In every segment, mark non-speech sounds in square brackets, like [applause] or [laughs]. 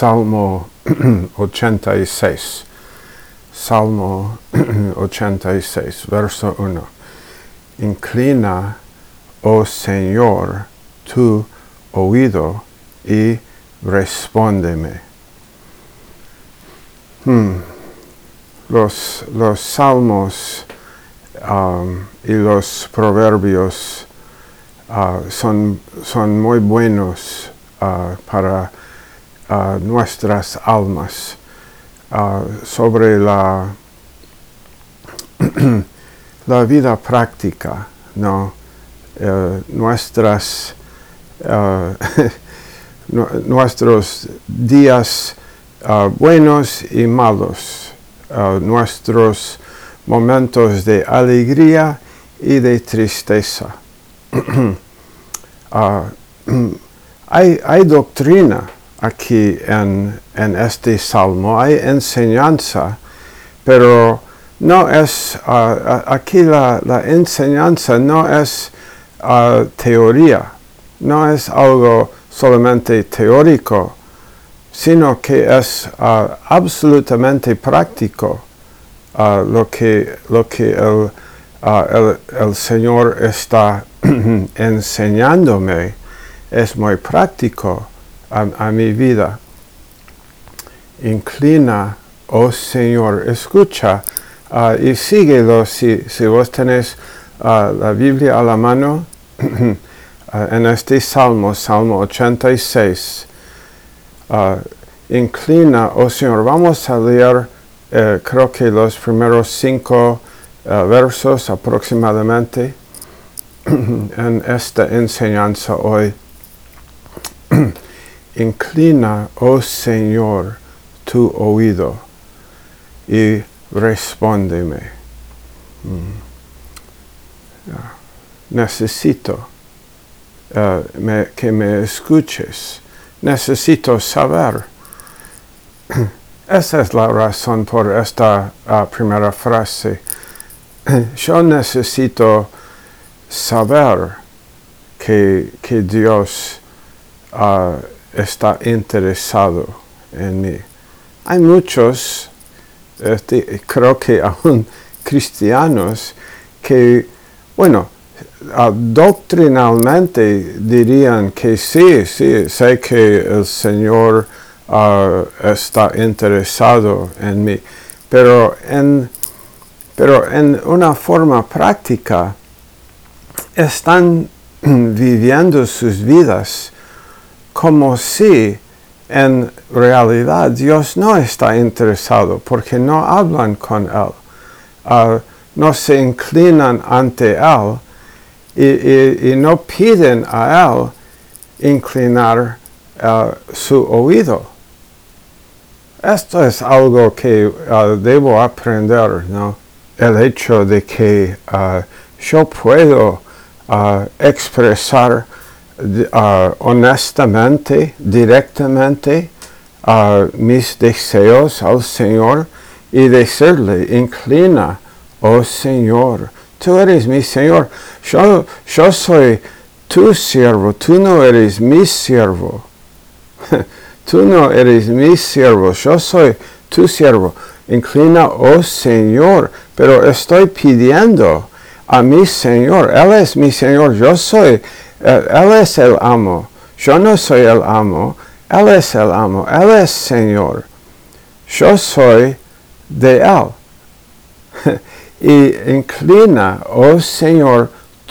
Salmo [clears throat] 86. Salmo [clears throat] 86, verso 1. Inclina, oh Señor, tu oído y respóndeme. Hmm. Los, los salmos um, y los proverbios uh, son, son muy buenos uh, para nuestras almas sobre la, [clears throat] la vida práctica, ¿no? Eh, nuestras, [laughs] nuestros días buenos y malos, nuestros momentos de alegría y de tristeza. [clears throat] [clears throat] hay, hay, doctrina aquí en, en, este salmo, hay enseñanza, pero no es, aquí la, la, enseñanza no es teoría, no es algo solamente teórico, sino que es absolutamente práctico lo que, lo que el, el, Señor está [clears throat] enseñándome. Es muy práctico a, mi vida. Inclina, oh Señor, escucha uh, y síguelo si, si vos tenés uh, la Biblia a la mano uh, [clears throat] en este salmo, Salmo 86. inclina, oh Señor, vamos a leer eh, creo que los primeros cinco versos aproximadamente [clears throat] en esta enseñanza hoy. [clears throat] Inclina, oh Señor, tu oído y respóndeme. Mm. Necesito eh, que me escuches. Necesito saber [clears throat] esa es la razón por esta uh, primera frase. [clears throat] Yo necesito saber que, que Dios uh, está interesado en mí. Hay muchos, este, creo que aún [laughs] cristianos, que, bueno, doctrinalmente dirían que sí, sí, sé que el Señor Ah, está interesado en mí. Pero en, pero en una forma práctica están [clears throat] viviendo sus vidas como si en realidad Dios no está interesado porque no hablan con Él, ah, no se inclinan ante Él y, no piden a Él inclinar ah, su oído. Esto es algo que uh, debo aprender, ¿no? El hecho de que yo puedo uh, honestamente, directamente, mis deseos al Señor y decirle, inclina, oh Señor, tú eres mi Señor, yo, yo soy tu siervo, tú no eres mi siervo. [laughs] Tú no eres mi siervo, yo soy tu siervo. Inclina, oh Señor, pero estoy pidiendo a mi Señor. Él es mi Señor, yo soy, eh, Él es el amo. Yo no soy el amo, Él es el amo, Él es Señor. Yo soy de Él. [laughs] y inclina, oh Señor,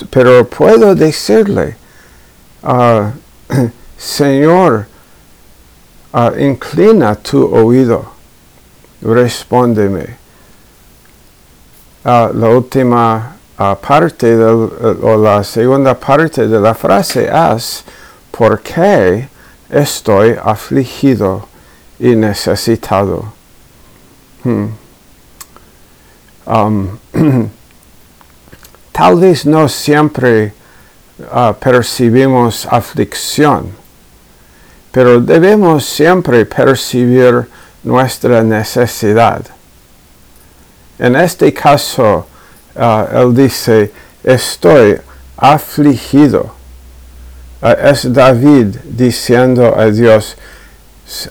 pero puedo decirle, uh, [coughs] Señor, uh, inclina tu oído, respóndeme. Uh, la última parte o la segunda parte de la frase es, ¿por qué estoy afligido y necesitado? Hmm. Um, [clears throat] tal vez no siempre percibimos aflicción pero debemos siempre percibir nuestra necesidad. En este caso, uh, él dice, estoy afligido. Uh, es David diciendo a Dios,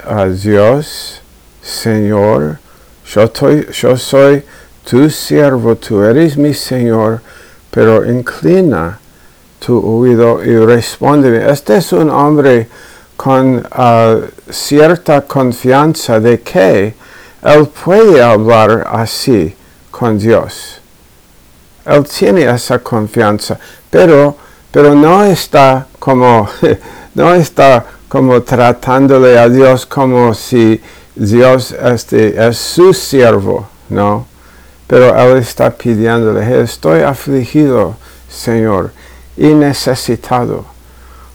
a Dios, Señor, yo, yo soy tu siervo, tú eres mi Señor, pero inclina tu oído y respóndeme. Este es un hombre con uh, cierta confianza de que él puede hablar así con Dios. Él tiene esa confianza, pero, pero no está como, [laughs] no está como tratándole a Dios como si Dios este, es su siervo, ¿no? Pero él está pidiéndole, estoy afligido, Señor, y necesitado.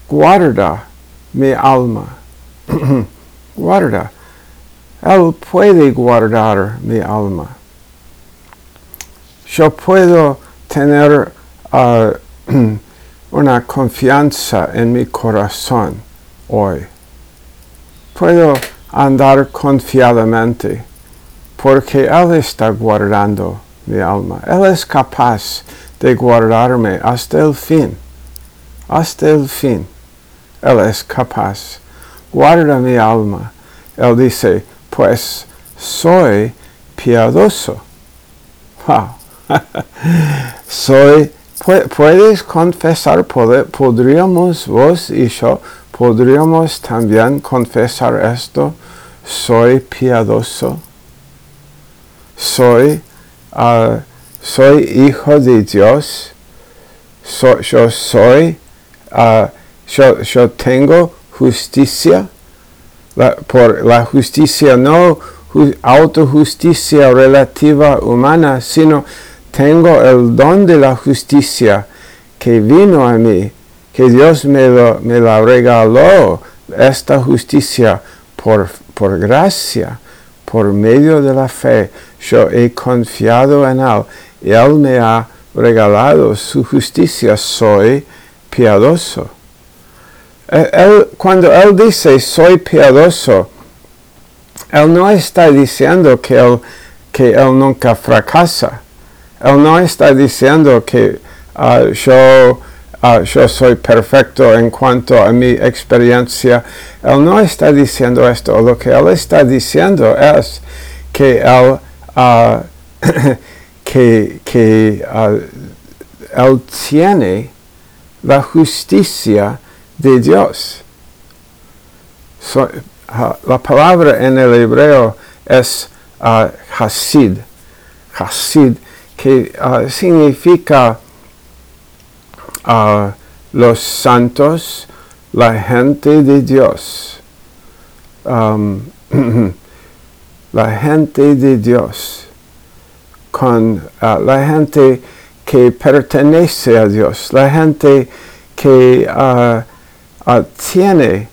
Guarda mi alma. [clears throat] guarda. Él puede guardar mi alma. Yo puedo tener uh, [clears throat] una confianza en mi corazón hoy. Puedo andar confiadamente porque Él está guardando mi alma. Él es capaz de guardarme hasta el fin. Hasta el fin. Él es capaz. Guarda mi alma. Él dice, pues soy piadoso. Wow. [laughs] soy, puedes confesar, podríamos vos y yo, podríamos también confesar esto. Soy piadoso. Soy uh, soy hijo de Dios, yo soy, uh, yo, tengo justicia, por la justicia no autojusticia relativa humana, sino tengo el don de la justicia que vino a mí, que Dios me, la regaló, esta justicia por, por gracia, por medio de la fe. Yo he confiado en Él y Él me ha regalado su justicia, soy piadoso. Él, cuando Él dice soy piadoso, Él no está diciendo que Él, que él nunca fracasa. Él no está diciendo que uh, yo, uh, yo soy perfecto en cuanto a mi experiencia. Él no está diciendo esto. Lo que Él está diciendo es que Él... Uh, [coughs] que, que Él tiene la justicia de Dios. La palabra en el hebreo es Hasid, Hasid, que uh, significa uh, los santos, la gente de Dios. Um, [clears throat] la gente de Dios. Con uh, la gente que pertenece a Dios, la gente que tiene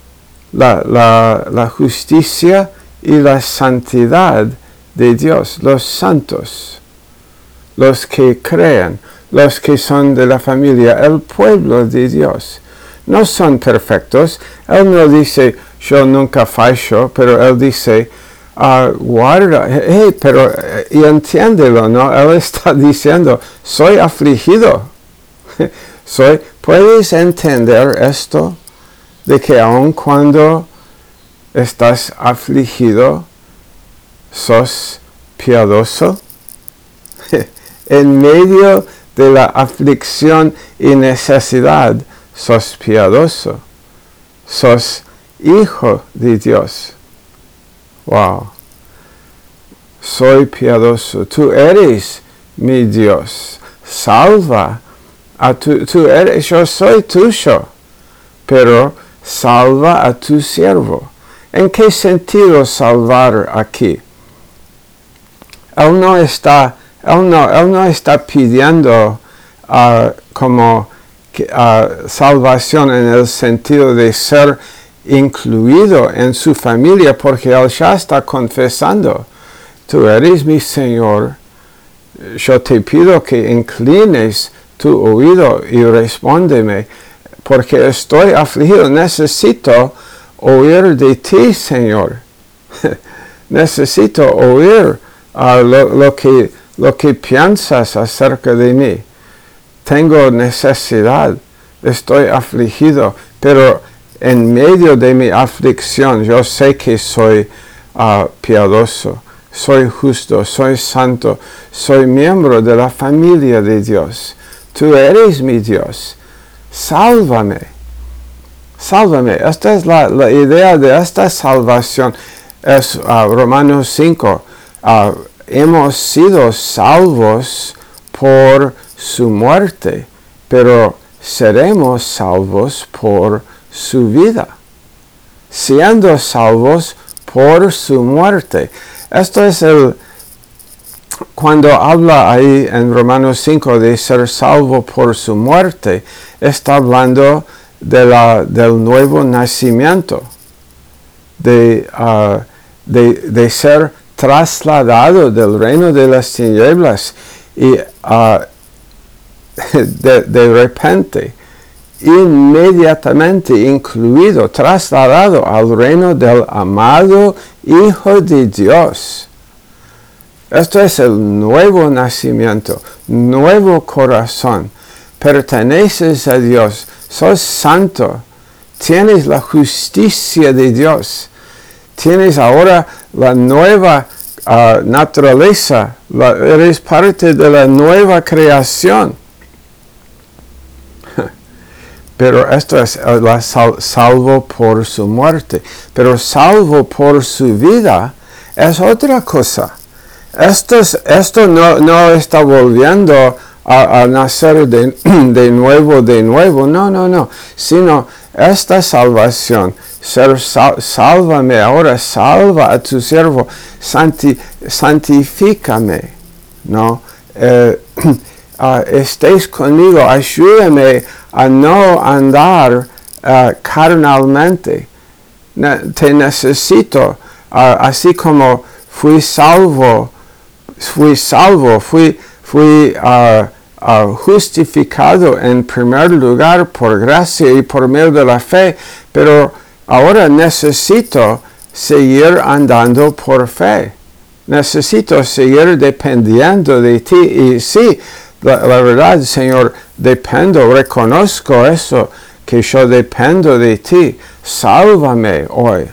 la, justicia y la santidad de Dios, los santos, los que creen, los que son de la familia, el pueblo de Dios. No son perfectos. Él no dice, yo nunca fallo, pero él dice, uh, guarda, hey, pero eh, y entiéndelo, ¿no? Él está [laughs] diciendo, soy afligido. [laughs] soy, ¿Puedes entender esto? De que aun cuando estás afligido, sos piadoso. En medio de la aflicción y necesidad, sos piadoso. Sos hijo de Dios. Wow. Soy piadoso. Tú eres mi Dios. Salva a tu, tú eres, yo soy tuyo, pero salva a tu siervo. ¿En qué sentido salvar aquí? Él no está, él no, él no está pidiendo uh, como uh, salvación en el sentido de ser incluido en su familia porque él ya está confesando, tú eres mi Señor, yo te pido que inclines tu oído y respóndeme, porque estoy afligido, necesito oír de ti, Señor. [laughs] necesito oír uh, lo, que, lo que piensas acerca de mí. Tengo necesidad, estoy afligido, pero en medio de mi aflicción, yo sé que soy uh, piadoso, soy justo, soy santo, soy miembro de la familia de Dios. Tú eres mi Dios. Sálvame. Sálvame. Esta es la, idea de esta salvación. Es uh, Romanos 5. Uh, hemos sido salvos por su muerte, pero seremos salvos por su vida, siendo salvos por su muerte. Esto es el, cuando habla ahí en Romanos 5 de ser salvo por su muerte, está hablando de la, del nuevo nacimiento, de, uh, de, de, ser trasladado del reino de las tinieblas y uh, [laughs] de, de repente, inmediatamente incluido, trasladado al reino del amado Hijo de Dios. Esto es el nuevo nacimiento, nuevo corazón. Perteneces a Dios, sos santo, tienes la justicia de Dios, tienes ahora la nueva uh, naturaleza, eres parte de la nueva creación. [laughs] Pero esto es sal, salvo por su muerte. Pero salvo por su vida es otra cosa. Esto, esto no, no, está volviendo a, nacer [clears throat] de, nuevo, de nuevo. No, no, no. Sino esta salvación. Sálvame ahora, salva a tu siervo, santi, santifícame. ¿no? Eh, uh, [clears throat] estéis conmigo, ayúdame a no andar uh, carnalmente. Te necesito, uh, así como fui salvo, fui salvo, fui, fui justificado en primer lugar por gracia y por medio de la fe, pero ahora necesito seguir andando por fe. Necesito seguir dependiendo de ti y sí, la, verdad, Señor, dependo, reconozco eso, que yo dependo de ti. Sálvame hoy.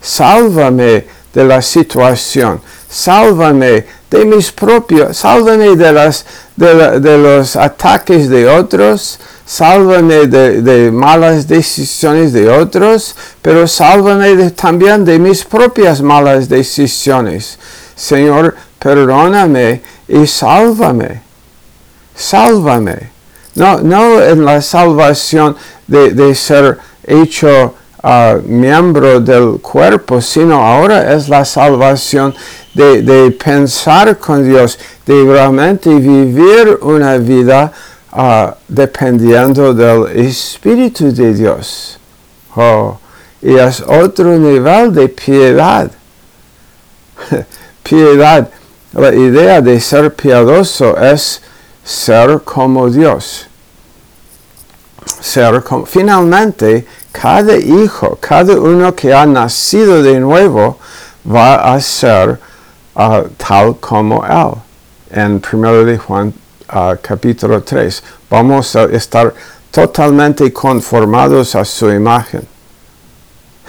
Sálvame de la situación. Sálvame de mis propios, sálvame de, las, de, los ataques de otros, sálvame de, malas decisiones de otros, pero sálvame también de mis propias malas decisiones. Señor, perdóname y sálvame sálvame. No, no en la salvación de, de ser hecho miembro del cuerpo, sino ahora es la salvación de, de, pensar con Dios, de realmente vivir una vida uh, dependiendo del Espíritu de Dios. Oh, y es otro nivel de piedad. [laughs] piedad. La idea de ser piadoso es ser como Dios. Ser como, finalmente, cada hijo, cada uno que ha nacido de nuevo, va a ser uh, tal como Él. En 1 de Juan uh, capítulo 3, vamos a estar totalmente conformados a su imagen.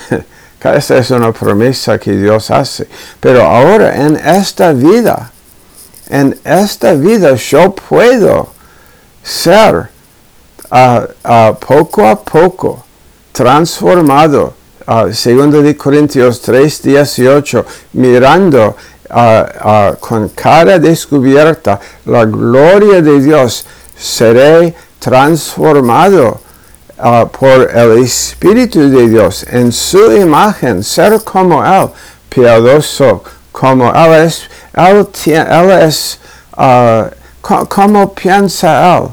[laughs] Esa es una promesa que Dios hace. Pero ahora en esta vida, en esta vida yo puedo ser uh, poco a poco transformado, uh, segundo de Corintios 3, 18, mirando con cara descubierta la gloria de Dios, seré transformado por el Espíritu de Dios en su imagen, ser como Él, piadoso como Él es él, es, ¿cómo piensa él?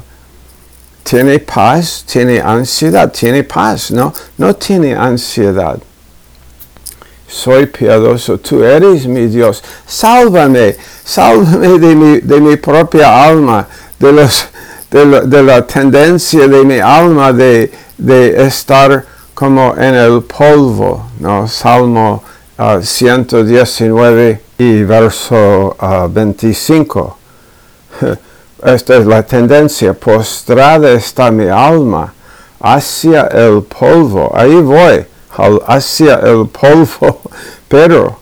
Tiene paz, tiene ansiedad, tiene paz, ¿no? No tiene ansiedad. Soy piadoso, tú eres mi Dios. Sálvame, sálvame de mi, de mi propia alma, de, los, de, la, de la tendencia de mi alma de, de estar como en el polvo, ¿no? Salmo uh, 119 y verso 25. [laughs] Esta es la tendencia. Postrada está mi alma hacia el polvo. Ahí voy, hacia el polvo. [laughs] Pero,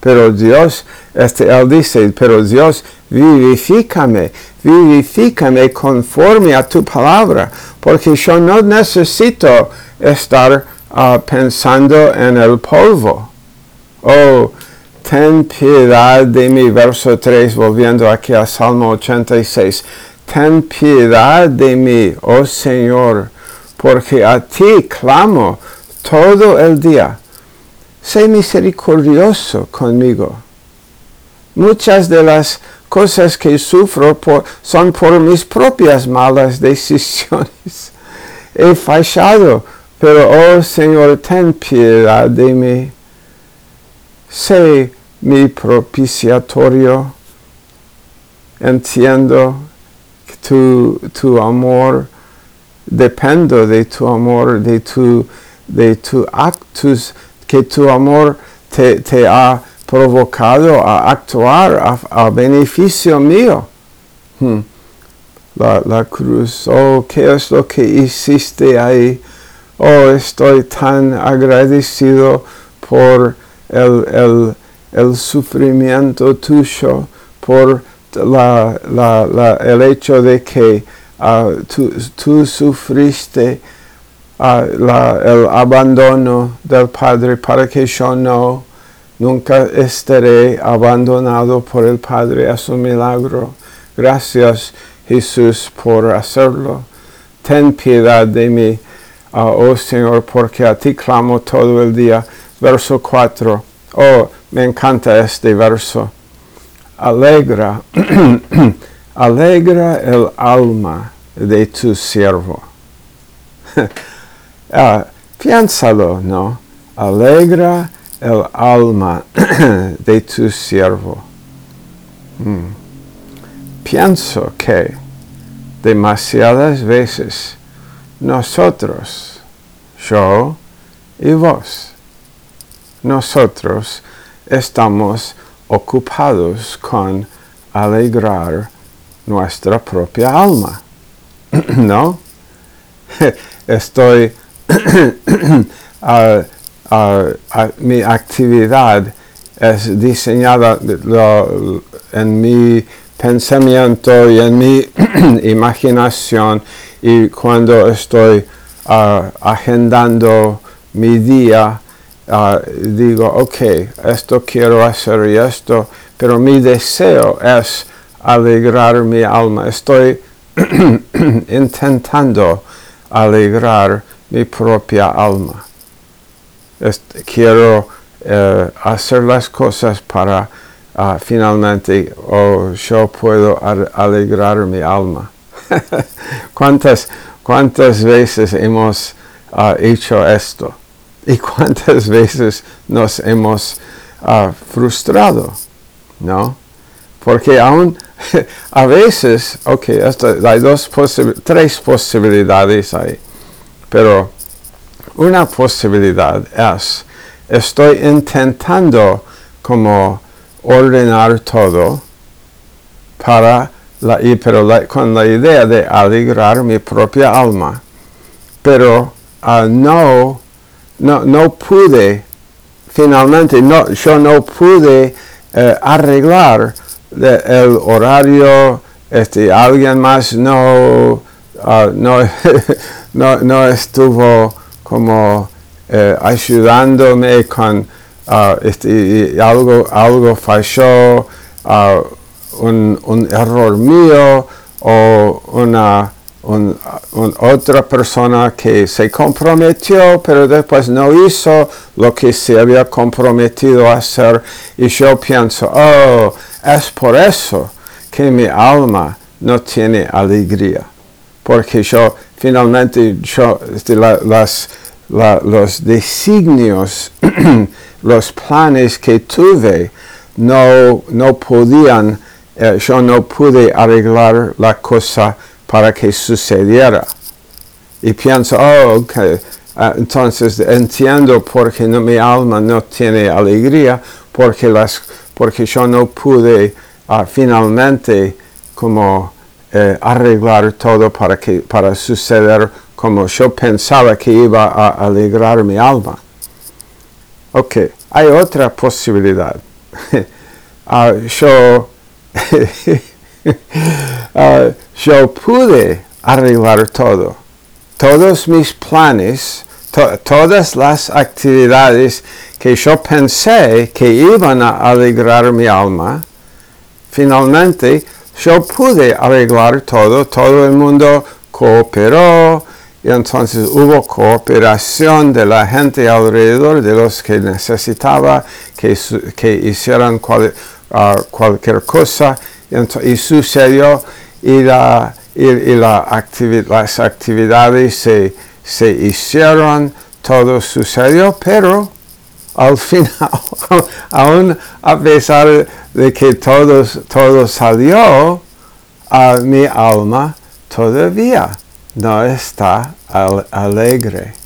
pero Dios, este, él dice, pero Dios, vivifícame, vivifícame conforme a tu palabra, porque yo no necesito estar uh, pensando en el polvo. Oh, ten piedad de mi verso 3, volviendo aquí a Salmo 86. Ten piedad de mí, oh Señor, porque a ti clamo todo el día. Sé misericordioso conmigo. Muchas de las cosas que sufro son por mis propias malas decisiones. He fallado, pero oh Señor, ten piedad de mí. Sé mi propiciatorio. Entiendo tu, tu amor, dependo de tu amor, de tu, de tu actus, que tu amor te, te ha provocado a actuar a, beneficio mío. Hmm. La, la, cruz, oh, ¿qué es lo que hiciste ahí? Oh, estoy tan agradecido por el, el, el sufrimiento tuyo, por la, la, el hecho de que uh, tú, sufriste uh, el abandono del Padre para que yo no Nunca estaré abandonado por el Padre a su milagro. Gracias Jesús por hacerlo. Ten piedad de mí, ah, oh Señor, porque a ti clamo todo el día. Verso 4. Oh, me encanta este verso. Alegra, [clears throat] alegra el alma de tu siervo. [laughs] ah, piénsalo, ¿no? Alegra el alma [clears throat] de tu siervo. Hmm. Pienso que demasiadas veces nosotros, yo y vos, nosotros estamos ocupados con alegrar nuestra propia alma. [clears throat] ¿No? [laughs] Estoy [clears throat] mi actividad es diseñada en mi pensamiento y en mi [clears throat] imaginación y cuando estoy agendando mi día, digo, ok, esto quiero hacer y esto, pero mi deseo es alegrar mi alma. Estoy [clears throat] intentando alegrar mi propia alma quiero eh, hacer las cosas para ah, finalmente, o yo puedo alegrar mi alma. [laughs] ¿Cuántas, ¿Cuántas veces hemos ah, hecho esto? ¿Y cuántas [laughs] veces nos hemos ah, frustrado? ¿No? Porque aún [laughs] a veces, ok, hay dos tres posibilidades ahí, pero una posibilidad es, estoy intentando como ordenar todo para la, pero con la idea de alegrar mi propia alma. Pero uh, no, no, no pude, finalmente, no, yo no pude uh, arreglar el horario, este, alguien más no, uh, no, [laughs] no, no estuvo como eh, ayudándome con uh, este, algo, algo falló, uh, un, un, error mío o una un, otra persona que se comprometió pero después no hizo lo que se había comprometido a hacer. Y yo pienso, oh, es por eso que mi alma no tiene alegría. Porque yo finalmente yo, este, las, los designios, [clears throat] los planes que tuve, no, no podían, eh, yo no pude arreglar la cosa para que sucediera. Y pienso, oh, okay. Ah, entonces entiendo por qué no, mi alma no tiene alegría, porque, las, porque yo no pude ah, finalmente como eh, arreglar todo para, que, para suceder como yo pensaba que iba a alegrar mi alma. Ok, hay otra posibilidad. uh, [laughs] yo, [laughs] uh, [laughs] yo pude arreglar todo. Todos mis planes, to todas las actividades que yo pensé que iban a alegrar mi alma, finalmente yo pude arreglar todo, todo el mundo cooperó, y entonces hubo cooperación de la gente alrededor, de los que necesitaba que, que hicieran ah, cualquier cosa. Y, sucedió y, la, y, la las actividades se, se hicieron, todo sucedió, pero al final, [laughs] aún a pesar de que todo, todo salió, a mi alma todavía no está alegre. [laughs]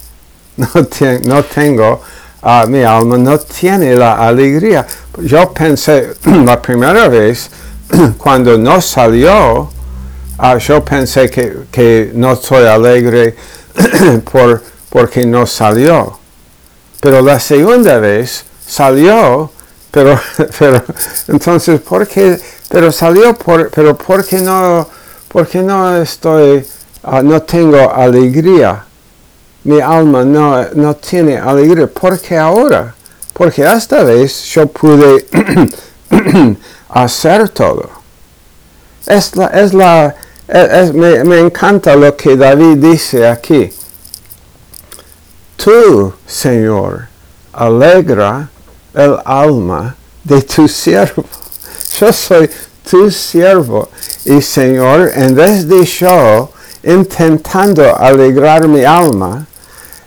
No, tengo, uh, mi alma no tiene la alegría. Yo pensé [clears throat] la primera vez, [clears throat] cuando no salió, uh, yo pensé que, no estoy alegre [clears throat] por, porque no salió. Pero la segunda vez salió, pero, [laughs] pero entonces, ¿por qué? Pero salió, por, pero ¿por qué no, por qué no estoy Ah, no tengo alegría. Mi alma no, no tiene alegría. porque ahora? Porque esta vez yo pude [clears throat] [clears throat] hacer todo. Es la, es la, me, me encanta lo que David dice aquí. Tú, Señor, alegra el alma de tu siervo. [laughs] Yo soy tu siervo. Y Señor, en vez de yo intentando alegrar mi alma,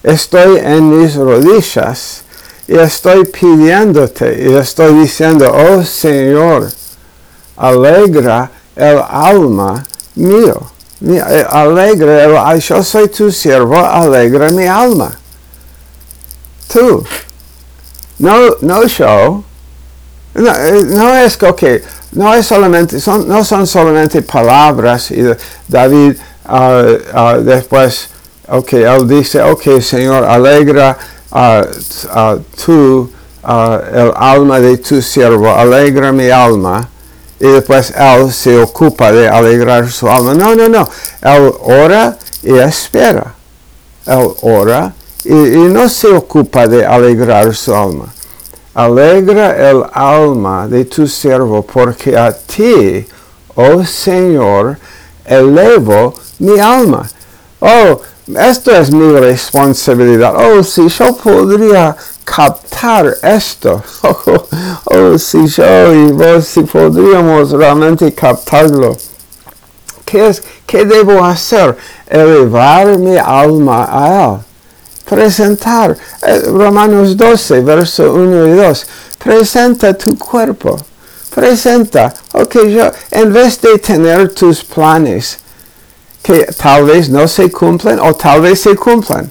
estoy en mis rodillas y estoy pidiéndote y estoy diciendo, oh Señor, alegra el alma mío. Eh, alegra, yo soy tu siervo, alegra mi alma. Tú. No, no yo. No, eh, es que, no es solamente, son, no son solamente palabras David uh, después, ok, él dice, ok, Señor, alegra tú el alma de tu siervo, alegra mi alma. Y después él se ocupa de alegrar su alma. No, no, no. Él ora y espera. Él ora y, y no se ocupa de alegrar su alma. Alegra el alma de tu siervo, porque a ti, oh Señor, elevo mi alma. Oh, esto es mi responsabilidad. Oh, si yo podría captar esto. [laughs] Oh, si yo y vos, si podríamos realmente captarlo. ¿Qué, es, ¿Qué debo hacer? Elevar mi alma a Él. Presentar. Eh, Romanos 12, verso 1 y 2. Presenta tu cuerpo. Presenta. Ok, yo, en vez de tener tus planes, tal vez no se cumplen o tal vez se cumplan.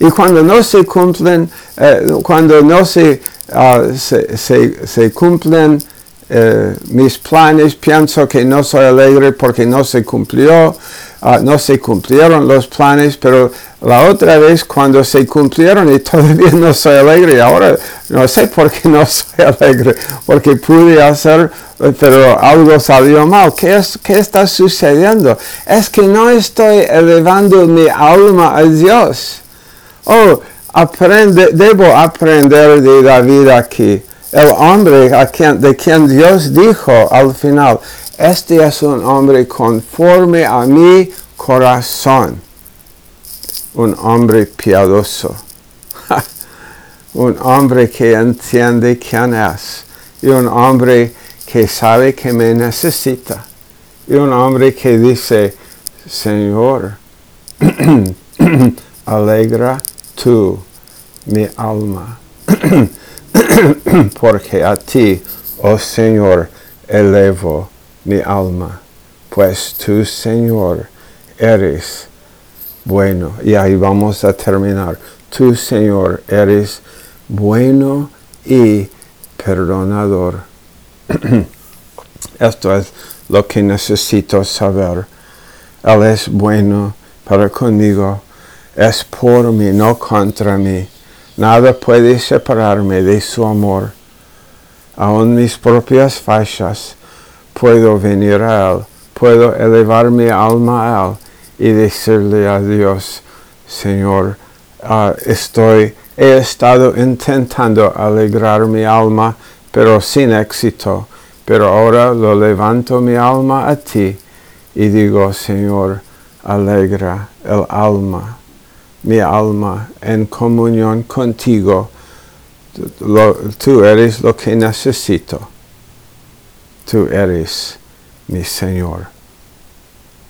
Y cuando no se cumplen, eh, cuando no se, ah, se, cumplen eh, mis planes, pienso que no soy alegre porque no se cumplió, ah, no se cumplieron los planes, pero la otra vez cuando se cumplieron y todavía no soy alegre, ahora no sé por qué no soy alegre, porque pude hacer pero algo salió mal. ¿Qué, es, ¿Qué está sucediendo? Es que no estoy elevando mi alma a Dios. Oh, aprende, debo aprender de David aquí. El hombre de quien Dios dijo al final, este es un hombre conforme a mi corazón. Un hombre piadoso. [laughs] un hombre que entiende quién es. Y un hombre que sabe que me necesita. Y un hombre que dice, Señor, [clears throat] alegra tú mi alma, [clears throat] porque a ti, oh Señor, elevo mi alma, pues tú, Señor, eres bueno. Y ahí vamos a terminar. Tú, Señor, eres bueno y perdonador [clears throat] Esto es lo que necesito saber. Él es bueno para conmigo. es por mí, no contra mí. Nada puede separarme de su amor. Aun mis propias fachas puedo venir a Él, puedo elevar mi alma a Él y decirle a Dios, Señor, uh, estoy, he estado intentando alegrar mi alma, pero sin éxito. Pero ahora lo levanto mi alma a ti y digo, Señor, alegra el alma, mi alma en comunión contigo. Lo, tú eres lo que necesito. Tú eres mi Señor.